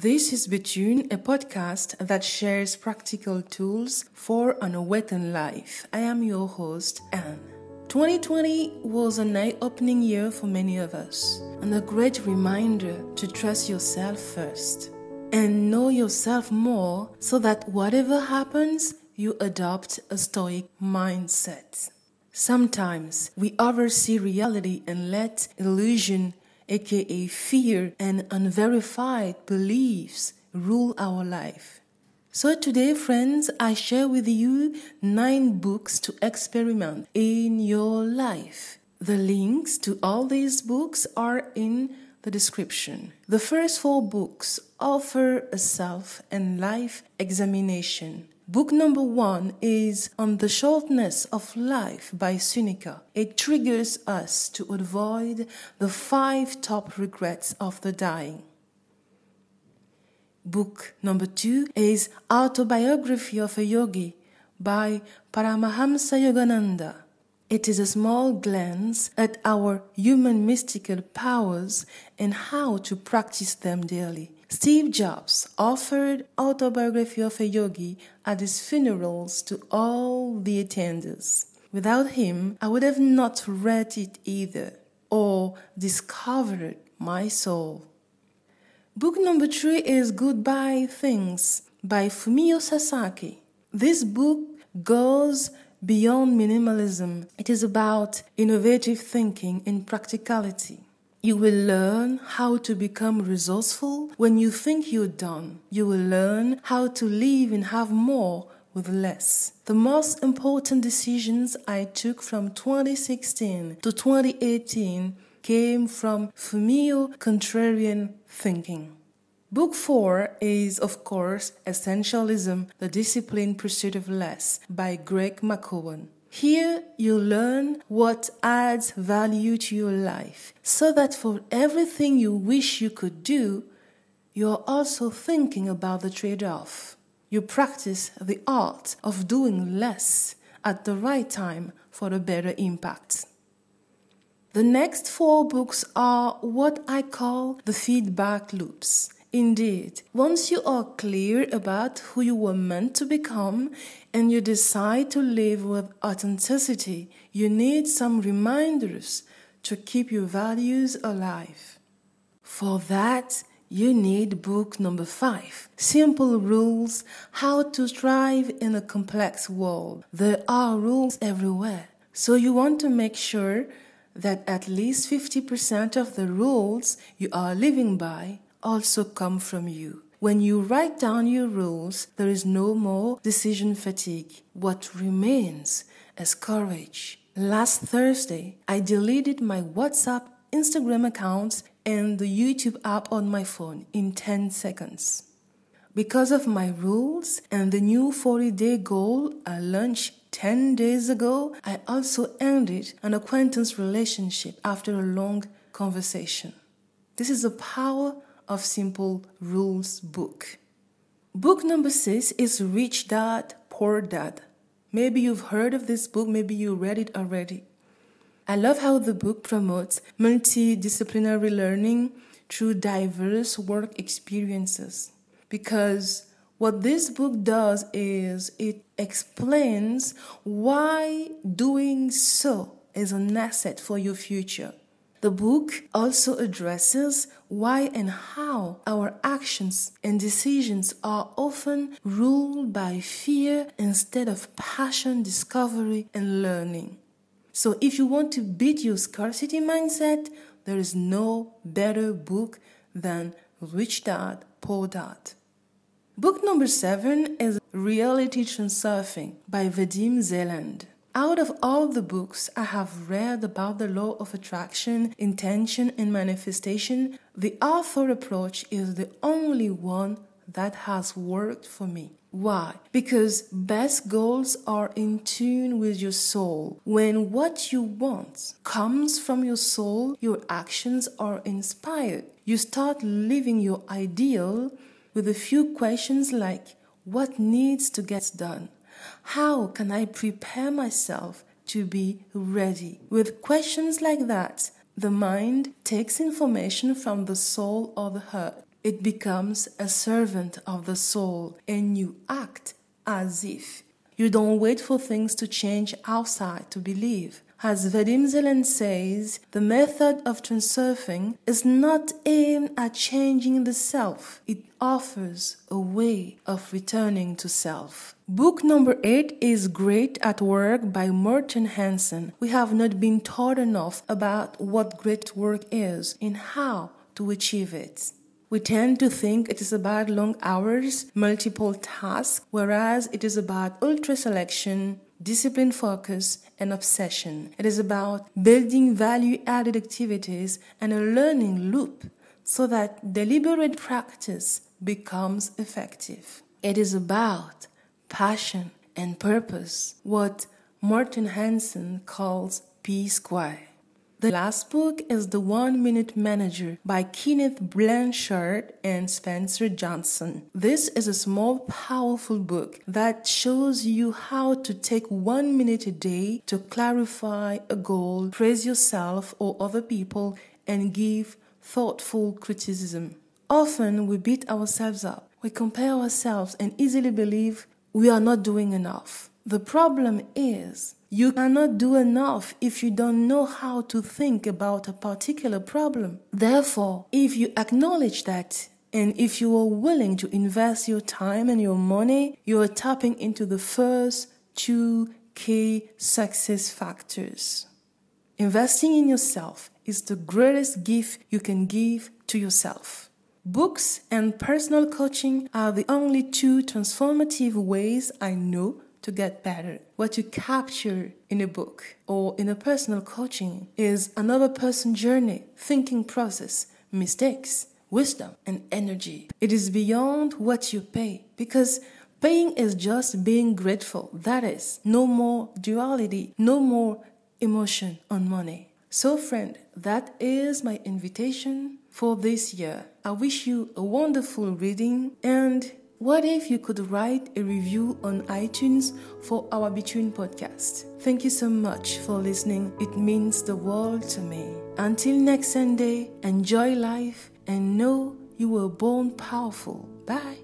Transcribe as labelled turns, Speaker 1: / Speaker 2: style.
Speaker 1: This is Betune, a podcast that shares practical tools for an awakened life. I am your host, Anne. 2020 was an eye opening year for many of us, and a great reminder to trust yourself first and know yourself more so that whatever happens, you adopt a stoic mindset. Sometimes we oversee reality and let illusion, aka fear and unverified beliefs, rule our life. So today, friends, I share with you nine books to experiment in your life. The links to all these books are in the description. The first four books offer a self and life examination Book number one is On the Shortness of Life by Seneca. It triggers us to avoid the five top regrets of the dying. Book number two is Autobiography of a Yogi by Paramahamsa Yogananda. It is a small glance at our human mystical powers and how to practice them daily. Steve Jobs offered Autobiography of a Yogi at his funerals to all the attenders. Without him, I would have not read it either or discovered my soul. Book number three is Goodbye Things by Fumio Sasaki. This book goes beyond minimalism. It is about innovative thinking and practicality. You will learn how to become resourceful when you think you're done. You will learn how to live and have more with less. The most important decisions I took from 2016 to 2018 came from Fumio contrarian thinking. Book 4 is, of course, Essentialism, the Disciplined Pursuit of Less by Greg McKeown. Here you learn what adds value to your life, so that for everything you wish you could do, you're also thinking about the trade off. You practice the art of doing less at the right time for a better impact. The next four books are what I call the feedback loops. Indeed, once you are clear about who you were meant to become and you decide to live with authenticity, you need some reminders to keep your values alive. For that, you need book number five Simple Rules How to Thrive in a Complex World. There are rules everywhere, so you want to make sure that at least 50% of the rules you are living by also come from you. When you write down your rules, there is no more decision fatigue. What remains is courage. Last Thursday, I deleted my WhatsApp, Instagram accounts, and the YouTube app on my phone in 10 seconds. Because of my rules and the new 40 day goal I launched 10 days ago, I also ended an acquaintance relationship after a long conversation. This is the power of Simple Rules book. Book number six is Rich Dad, Poor Dad. Maybe you've heard of this book, maybe you read it already. I love how the book promotes multidisciplinary learning through diverse work experiences. Because what this book does is it explains why doing so is an asset for your future. The book also addresses why and how our actions and decisions are often ruled by fear instead of passion, discovery, and learning. So, if you want to beat your scarcity mindset, there is no better book than Rich Dad, Poor Dad. Book number seven is Reality Transurfing by Vadim Zeland. Out of all the books I have read about the law of attraction, intention, and manifestation, the author approach is the only one that has worked for me. Why? Because best goals are in tune with your soul. When what you want comes from your soul, your actions are inspired. You start living your ideal with a few questions like what needs to get done? How can I prepare myself to be ready? With questions like that, the mind takes information from the soul or the heart it becomes a servant of the soul and you act as if. You don't wait for things to change outside to believe. As Vadim Zeland says, the method of transurfing is not aimed at changing the self, it offers a way of returning to self. Book number 8 is Great at Work by Morten Hansen. We have not been taught enough about what great work is and how to achieve it. We tend to think it is about long hours, multiple tasks, whereas it is about ultra selection, discipline focus, and obsession. It is about building value added activities and a learning loop so that deliberate practice becomes effective. It is about passion and purpose, what Morten Hansen calls P square. The last book is The One Minute Manager by Kenneth Blanchard and Spencer Johnson. This is a small, powerful book that shows you how to take one minute a day to clarify a goal, praise yourself or other people, and give thoughtful criticism. Often we beat ourselves up, we compare ourselves, and easily believe we are not doing enough. The problem is you cannot do enough if you don't know how to think about a particular problem. Therefore, if you acknowledge that and if you are willing to invest your time and your money, you are tapping into the first two key success factors. Investing in yourself is the greatest gift you can give to yourself. Books and personal coaching are the only two transformative ways I know to get better. What you capture in a book or in a personal coaching is another person's journey, thinking process, mistakes, wisdom, and energy. It is beyond what you pay because paying is just being grateful. That is, no more duality, no more emotion on money. So, friend, that is my invitation for this year. I wish you a wonderful reading and what if you could write a review on iTunes for our Between podcast? Thank you so much for listening. It means the world to me. Until next Sunday, enjoy life and know you were born powerful. Bye.